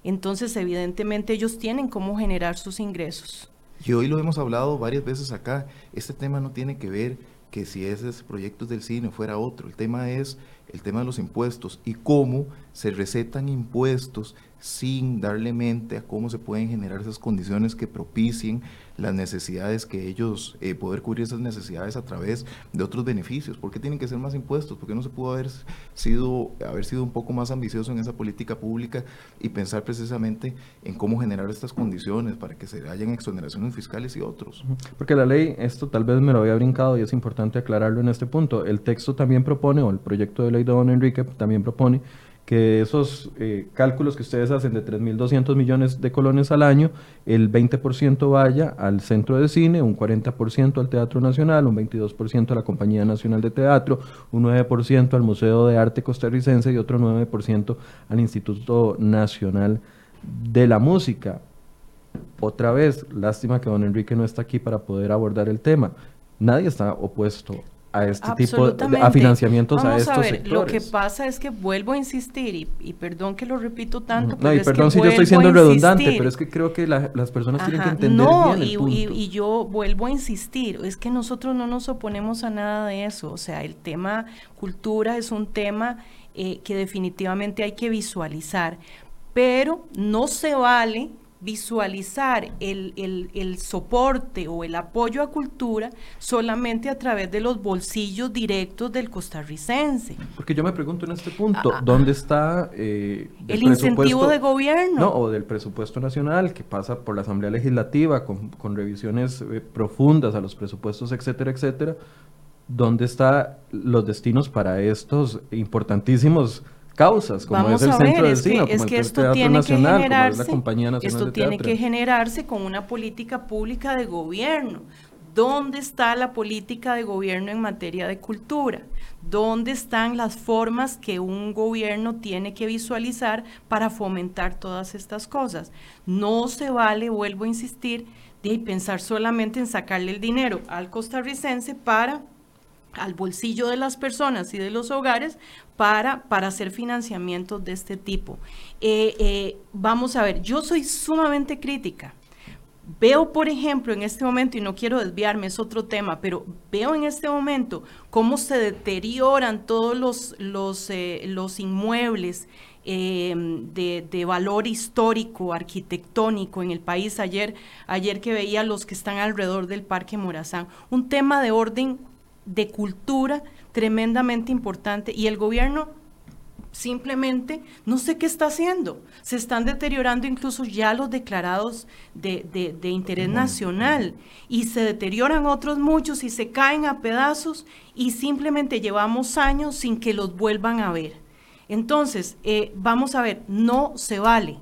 Entonces, evidentemente, ellos tienen cómo generar sus ingresos. Y hoy lo hemos hablado varias veces acá. Este tema no tiene que ver que si ese proyecto del cine fuera otro. El tema es el tema de los impuestos y cómo se recetan impuestos sin darle mente a cómo se pueden generar esas condiciones que propicien las necesidades que ellos, eh, poder cubrir esas necesidades a través de otros beneficios. ¿Por qué tienen que ser más impuestos? ¿Por qué no se pudo haber sido, haber sido un poco más ambicioso en esa política pública y pensar precisamente en cómo generar estas condiciones para que se hayan exoneraciones fiscales y otros? Porque la ley, esto tal vez me lo había brincado y es importante aclararlo en este punto. El texto también propone, o el proyecto de ley de don Enrique también propone, que esos eh, cálculos que ustedes hacen de 3.200 millones de colones al año, el 20% vaya al centro de cine, un 40% al Teatro Nacional, un 22% a la Compañía Nacional de Teatro, un 9% al Museo de Arte Costarricense y otro 9% al Instituto Nacional de la Música. Otra vez, lástima que don Enrique no está aquí para poder abordar el tema. Nadie está opuesto a este tipo de a financiamientos a estos a ver, Lo que pasa es que vuelvo a insistir, y, perdón que lo repito tanto, no, y perdón si yo estoy siendo redundante, pero es que creo que las personas tienen que entender bien el y, punto. Y, y yo vuelvo a insistir, es que nosotros no nos oponemos a nada de eso, o sea, el tema cultura es un tema eh, que definitivamente hay que visualizar, pero no se vale visualizar el, el, soporte o el apoyo a cultura solamente a través de los bolsillos directos del costarricense. Porque yo me pregunto en este punto, ah, ah. ¿dónde está eh, el incentivo de gobierno? No, o del presupuesto nacional que pasa por la Asamblea Legislativa con, con revisiones eh, profundas a los presupuestos, etcétera, etcétera. ¿Dónde están los destinos para estos importantísimos causas, como es el Centro del Cine, como el Teatro Nacional, como es la Compañía Nacional Esto tiene que generarse con una política pública de gobierno. ¿Dónde está la política de gobierno en materia de cultura? ¿Dónde están las formas que un gobierno tiene que visualizar para fomentar todas estas cosas? No se vale, vuelvo a insistir, de pensar solamente en sacarle el dinero al costarricense para al bolsillo de las personas y de los hogares para, para hacer financiamientos de este tipo. Eh, eh, vamos a ver, yo soy sumamente crítica. Veo, por ejemplo, en este momento, y no quiero desviarme, es otro tema, pero veo en este momento cómo se deterioran todos los, los, eh, los inmuebles de, de, valor histórico, arquitectónico en el país. Ayer, ayer que veía los que están alrededor del Parque Morazán, un tema de orden de cultura tremendamente importante y el gobierno simplemente no sé qué está haciendo. Se están deteriorando incluso ya los declarados de, de, interés nacional y se deterioran otros muchos y se caen a pedazos y simplemente llevamos años sin que los vuelvan a ver. Entonces, eh, vamos a ver, no se vale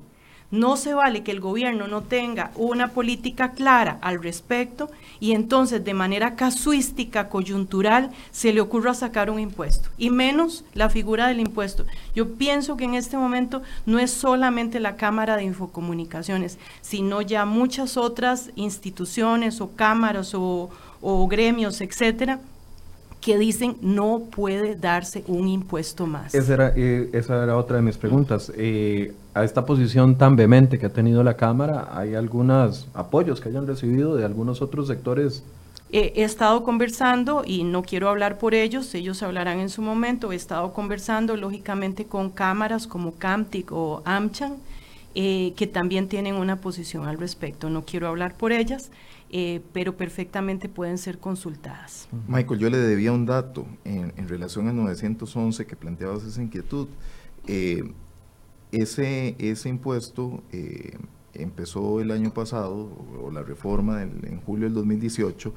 no se vale que el gobierno no tenga una política clara al respecto y entonces de manera casuística, coyuntural, se le ocurra sacar un impuesto, y menos la figura del impuesto. Yo pienso que en este momento no es solamente la Cámara de Infocomunicaciones, sino ya muchas otras instituciones o cámaras o, o gremios, etcétera, que dicen no puede darse un impuesto más. Esa era, eh, esa era otra de mis preguntas. Eh, a esta posición tan vehemente que ha tenido la Cámara, ¿hay algunos apoyos que hayan recibido de algunos otros sectores? he estado conversando y no quiero hablar por ellos, ellos hablarán en su momento. He estado conversando lógicamente con cámaras como Camtic o AmCham, eh, que también tienen una posición al respecto. No quiero hablar por ellas. Eh, pero perfectamente pueden ser consultadas. Michael, yo le debía un dato en, relación al 911 que planteabas esa inquietud. Eh, ese, ese impuesto eh, empezó el año pasado, o, la reforma en julio del 2018,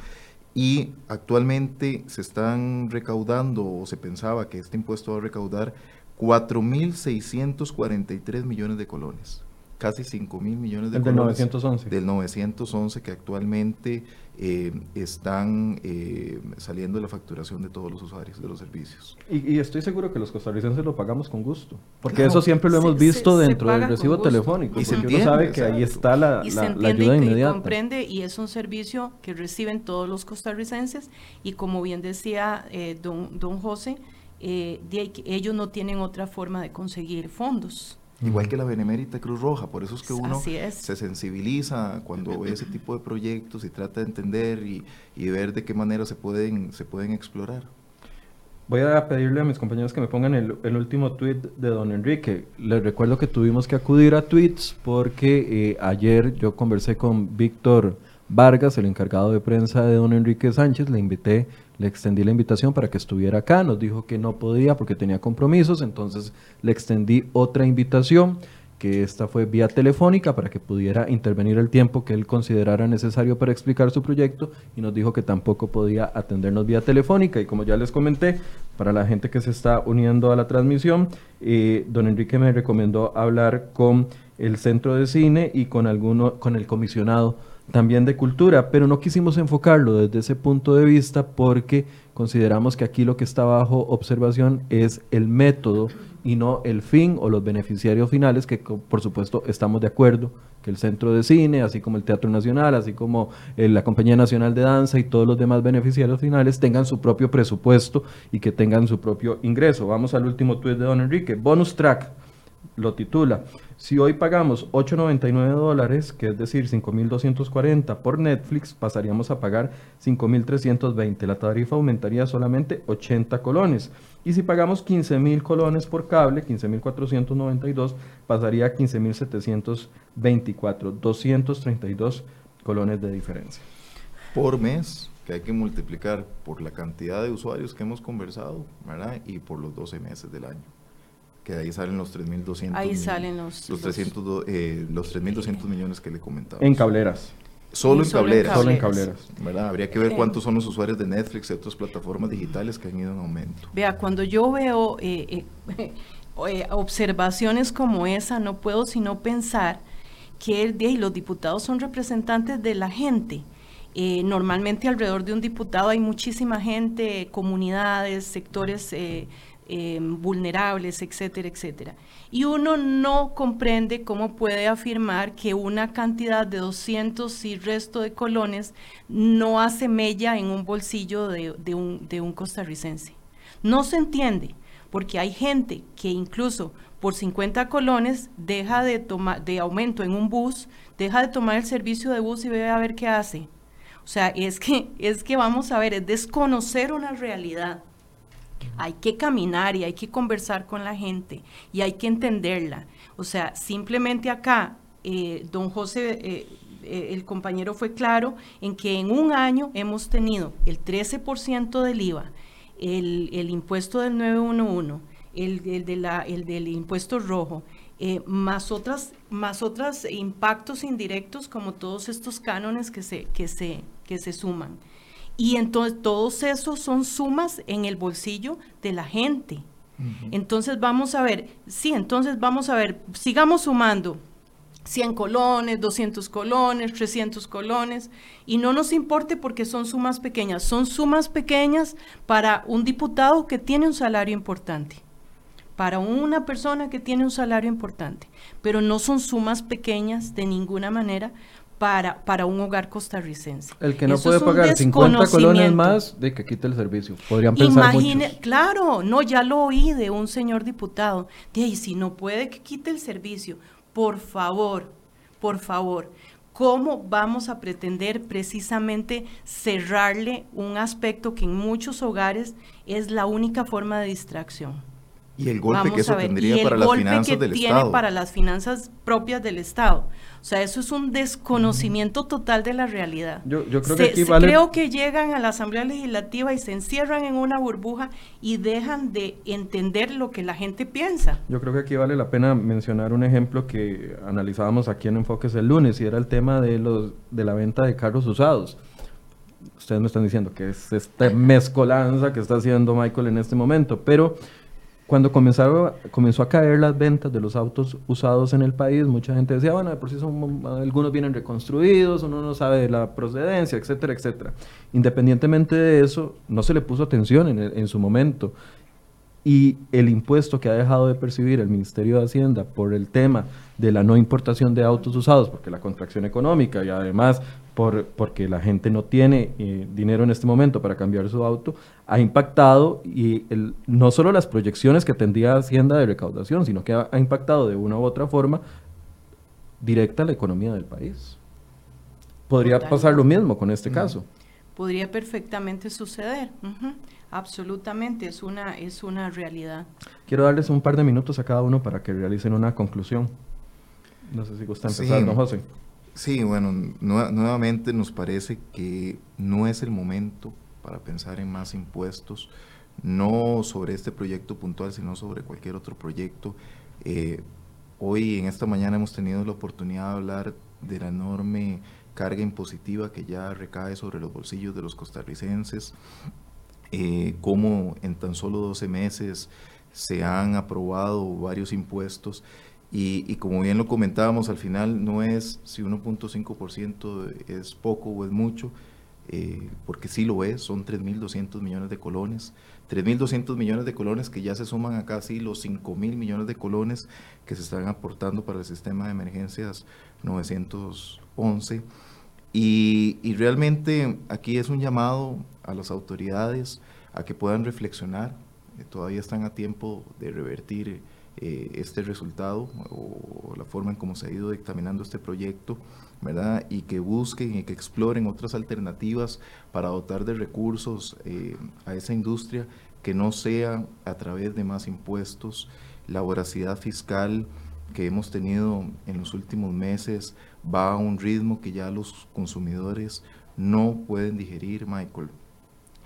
y actualmente se están recaudando, o se pensaba que este impuesto va a recaudar 4.643 millones de colones casi 5 mil millones de El del 911. Del 911 que actualmente eh, están eh, saliendo de la facturación de todos los usuarios de los servicios. Y, estoy seguro que los costarricenses lo pagamos con gusto, porque eso siempre lo hemos visto dentro del recibo telefónico, y se entiende, uno sabe que ahí está la, y la, la ayuda inmediata. Y comprende, y es un servicio que reciben todos los costarricenses, y como bien decía eh, don, don José, ellos no tienen otra forma de conseguir fondos. Igual que la Benemérita Cruz Roja, por eso es que uno se sensibiliza cuando ve ese tipo de proyectos y trata de entender y, ver de qué manera se pueden, se pueden explorar. Voy a pedirle a mis compañeros que me pongan el, último tweet de don Enrique. Les recuerdo que tuvimos que acudir a tweets porque eh, ayer yo conversé con Víctor Vargas, el encargado de prensa de don Enrique Sánchez, le invité le extendí la invitación para que estuviera acá, nos dijo que no podía porque tenía compromisos, entonces le extendí otra invitación, que esta fue vía telefónica para que pudiera intervenir el tiempo que él considerara necesario para explicar su proyecto y nos dijo que tampoco podía atendernos vía telefónica. Y como ya les comenté, para la gente que se está uniendo a la transmisión, eh, don Enrique me recomendó hablar con el centro de cine y con alguno, con el comisionado también de cultura, pero no quisimos enfocarlo desde ese punto de vista porque consideramos que aquí lo que está bajo observación es el método y no el fin o los beneficiarios finales, que por supuesto estamos de acuerdo que el Centro de Cine, así como el Teatro Nacional, así como eh, la Compañía Nacional de Danza y todos los demás beneficiarios finales tengan su propio presupuesto y que tengan su propio ingreso. Vamos al último tuit de Don Enrique. Bonus track lo titula. Si hoy pagamos 8.99 dólares, que es decir 5.240 por Netflix, pasaríamos a pagar 5.320. La tarifa aumentaría solamente 80 colones. Y si pagamos 15.000 colones por cable, 15.492, pasaría a 15.724. 232 colones de diferencia. Por mes, que hay que multiplicar por la cantidad de usuarios que hemos conversado, ¿verdad? Y por los 12 meses del año que ahí salen los 3.200 Ahí salen los, los, 300, eh, los 3.200 millones que le comentaba. En cableras. Solo, en, cableras. Solo en cableras. ¿verdad? Habría que ver cuántos son los usuarios de Netflix y otras plataformas digitales que han ido en aumento. Vea, cuando yo veo eh, eh, observaciones como esa, no puedo sino pensar que el día y los diputados son representantes de la gente. normalmente alrededor de un diputado hay muchísima gente, comunidades, sectores em, vulnerables, etcétera, etcétera. Y uno no comprende cómo puede afirmar que una cantidad de 200 y resto de colones no hace mella en un bolsillo de, un, de un costarricense. No se entiende, porque hay gente que incluso por 50 colones deja de tomar de aumento en un bus, deja de tomar el servicio de bus y ve a ver qué hace. O sea, es que es que vamos a ver, es desconocer una realidad. Hay que caminar y hay que conversar con la gente y hay que entenderla. O sea, simplemente acá, eh, don José, eh, eh, el compañero fue claro en que en un año hemos tenido el 13% del IVA, el, impuesto del 911, el, el del impuesto rojo, más otras más otros impactos indirectos como todos estos cánones que se suman. Y entonces todos esos son sumas en el bolsillo de la gente. Entonces vamos a ver, sí, entonces vamos a ver, sigamos sumando 100 colones, 200 colones, 300 colones, y no nos importe porque son sumas pequeñas, son sumas pequeñas para un diputado que tiene un salario importante para una persona que tiene un salario importante, pero no son sumas pequeñas de ninguna manera para, para un hogar costarricense. El que no puede pagar 50 colones más de que quite el servicio. Podrían pensar Imagine, Claro, no, ya lo oí de un señor diputado. De ahí, si no puede que quite el servicio, por favor, por favor, ¿cómo vamos a pretender precisamente cerrarle un aspecto que en muchos hogares es la única forma de distracción? Y el golpe que eso tendría para las finanzas del tiene para las finanzas propias del Estado. O sea, eso es un desconocimiento total de la realidad. Yo, creo que aquí vale... Creo que llegan a la Asamblea Legislativa y se encierran en una burbuja y dejan de entender lo que la gente piensa. Yo creo que aquí vale la pena mencionar un ejemplo que analizábamos aquí en Enfoques el lunes y era el tema de, los, de la venta de carros usados. Ustedes me están diciendo que es esta mezcolanza que está haciendo Michael en este momento, pero cuando comenzaron, comenzó a caer las ventas de los autos usados en el país, mucha gente decía, bueno, de por sí son, algunos vienen reconstruidos, uno no sabe de la procedencia, etcétera, etcétera. Independientemente de eso, no se le puso atención en, en su momento. Y el impuesto que ha dejado de percibir el Ministerio de Hacienda por el tema de la no importación de autos usados, porque la contracción económica y además por, porque la gente no tiene eh, dinero en este momento para cambiar su auto, ha impactado y el, no solo las proyecciones que tendría Hacienda de recaudación, sino que ha, impactado de una u otra forma directa la economía del país. Podría pasar lo mismo con este caso. Podría perfectamente suceder. Absolutamente, es una, es una realidad. Quiero darles un par de minutos a cada uno para que realicen una conclusión. No sé si gusta empezar, don José. Sí, bueno, nuevamente nos parece que no es el momento para pensar en más impuestos, no sobre este proyecto puntual, sino sobre cualquier otro proyecto. Eh, hoy, en esta mañana, hemos tenido la oportunidad de hablar de la enorme carga impositiva que ya recae sobre los bolsillos de los costarricenses, eh, cómo en tan solo 12 meses se han aprobado varios impuestos y, como bien lo comentábamos, al final no es si 1.5% es poco o es mucho, eh, porque sí lo es, son 3.200 millones de colones, 3.200 millones de colones que ya se suman a casi los 5.000 millones de colones que se están aportando para el sistema de emergencias 911. Y, y realmente aquí es un llamado a las autoridades a que puedan reflexionar, eh, todavía están a tiempo de revertir eh, este resultado o la forma en cómo se ha ido dictaminando este proyecto, ¿verdad? Y que busquen y que exploren otras alternativas para dotar de recursos eh, a esa industria que no sea a través de más impuestos. La voracidad fiscal que hemos tenido en los últimos meses va a un ritmo que ya los consumidores no pueden digerir, Michael.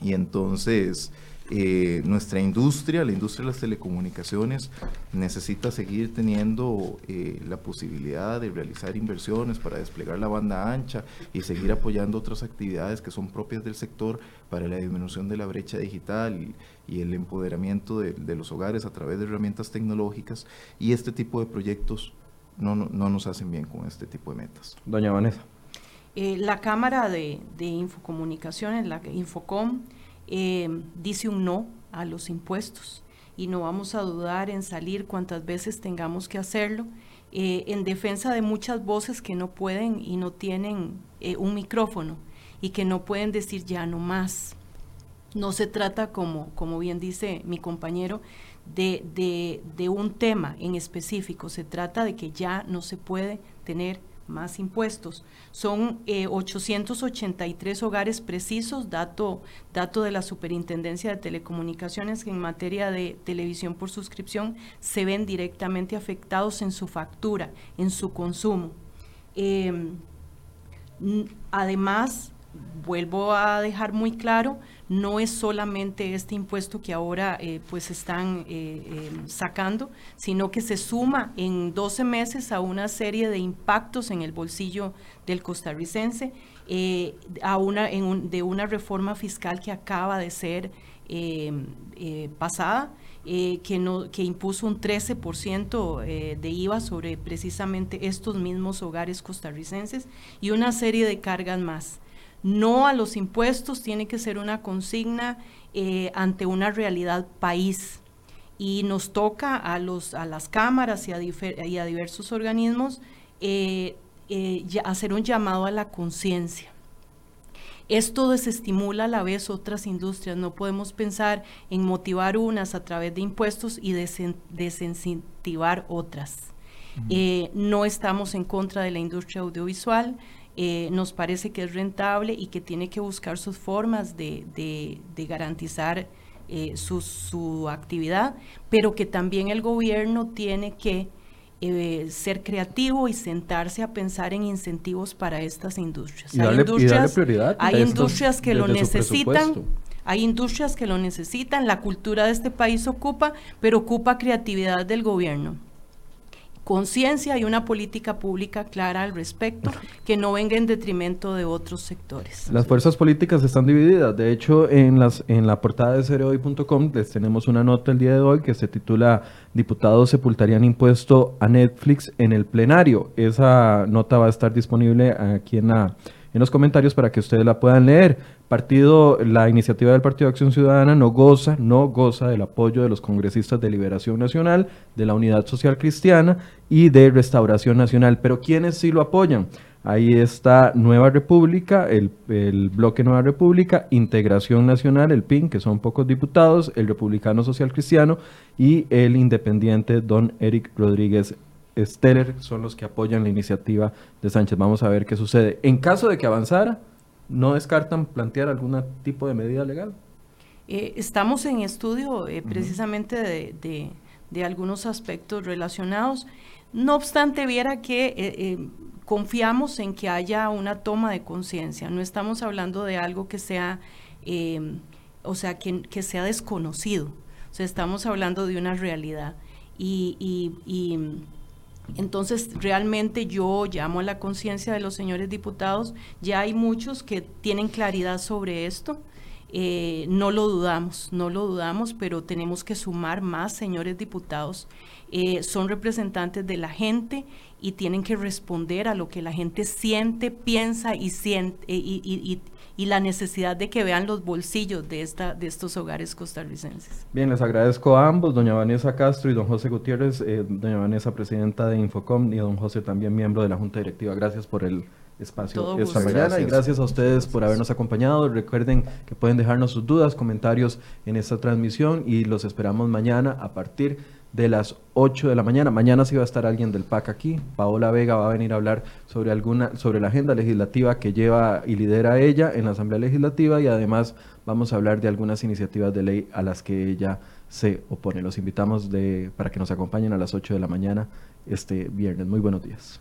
Y entonces, eh, nuestra industria, la industria de las telecomunicaciones, necesita seguir teniendo eh, la posibilidad de realizar inversiones para desplegar la banda ancha y seguir apoyando otras actividades que son propias del sector para la disminución de la brecha digital y, el empoderamiento de, los hogares a través de herramientas tecnológicas. Y este tipo de proyectos no, no, nos hacen bien con este tipo de metas. Doña Vanessa. Eh, la Cámara de, de Infocomunicaciones, la Infocom, eh, dice un no a los impuestos. y no vamos a dudar en salir cuantas veces tengamos que hacerlo, eh, en defensa de muchas voces que no pueden y no tienen eh, un micrófono y que no pueden decir ya no más. No se trata, como, como bien dice mi compañero, de, de, de un tema en específico, se trata de que ya no se puede tener más impuestos. Son 883 eh, hogares precisos, dato, dato de la Superintendencia de Telecomunicaciones que en materia de televisión por suscripción se ven directamente afectados en su factura, en su consumo. Em, además, vuelvo a dejar muy claro, no es solamente este impuesto que ahora eh, pues están eh, em, sacando, sino que se suma en 12 meses a una serie de impactos en el bolsillo del costarricense, eh, a una, de una reforma fiscal que acaba de ser em, pasada. que, no, que impuso un 13% de IVA sobre precisamente estos mismos hogares costarricenses y una serie de cargas más no a los impuestos tiene que ser una consigna eh, ante una realidad país. Y nos toca a, los, a las cámaras y a, diversos organismos eh, eh, hacer un llamado a la conciencia. Esto desestimula a la vez otras industrias. No podemos pensar en motivar unas a través de impuestos y desincentivar otras. no estamos en contra de la industria audiovisual, eh, nos parece que es rentable y que tiene que buscar sus formas de, garantizar eh, su, actividad, pero que también el gobierno tiene que eh, ser creativo y sentarse a pensar en incentivos para estas industrias. hay industrias, hay industrias que lo necesitan. Hay industrias que lo necesitan, la cultura de este país ocupa, pero ocupa creatividad del gobierno conciencia y una política pública clara al respecto que no venga en detrimento de otros sectores. Las fuerzas políticas están divididas. De hecho, en, las, en la portada de cereoy.com les tenemos una nota el día de hoy que se titula Diputados sepultarían impuesto a Netflix en el plenario. Esa nota va a estar disponible aquí en la en los comentarios para que ustedes la puedan leer. Partido, la iniciativa del Partido de Acción Ciudadana no goza, no goza del apoyo de los congresistas de Liberación Nacional, de la Unidad Social Cristiana y de Restauración Nacional. Pero ¿quiénes sí lo apoyan? Ahí está Nueva República, el, bloque Nueva República, Integración Nacional, el PIN, que son pocos diputados, el Republicano Social Cristiano y el independiente Don Eric Rodríguez Steller son los que apoyan la iniciativa de Sánchez. Vamos a ver qué sucede. En caso de que avanzara, ¿no descartan plantear algún tipo de medida legal? Eh, estamos en estudio eh, precisamente de, algunos aspectos relacionados. No obstante, viera que eh, confiamos en que haya una toma de conciencia. No estamos hablando de algo que sea, o sea, que, que, sea desconocido. O sea, estamos hablando de una realidad. y, y entonces, realmente yo llamo a la conciencia de los señores diputados. Ya hay muchos que tienen claridad sobre esto. Eh, no lo dudamos, no lo dudamos, pero tenemos que sumar más señores diputados. Eh, son representantes de la gente y tienen que responder a lo que la gente siente, piensa y, siente, y, y la necesidad de que vean los bolsillos de, esta, de estos hogares costarricenses. Bien, les agradezco a ambos, doña Vanessa Castro y don José Gutiérrez, eh, doña Vanessa presidenta de Infocom y don José también miembro de la Junta Directiva. Gracias por el espacio esta mañana y gracias a ustedes por habernos acompañado. Recuerden que pueden dejarnos sus dudas, comentarios en esta transmisión y los esperamos mañana a partir de de las 8 de la mañana. Mañana sí va a estar alguien del PAC aquí. Paola Vega va a venir a hablar sobre alguna sobre la agenda legislativa que lleva y lidera ella en la Asamblea Legislativa y además vamos a hablar de algunas iniciativas de ley a las que ella se opone. Los invitamos de, para que nos acompañen a las 8 de la mañana este viernes. Muy buenos días.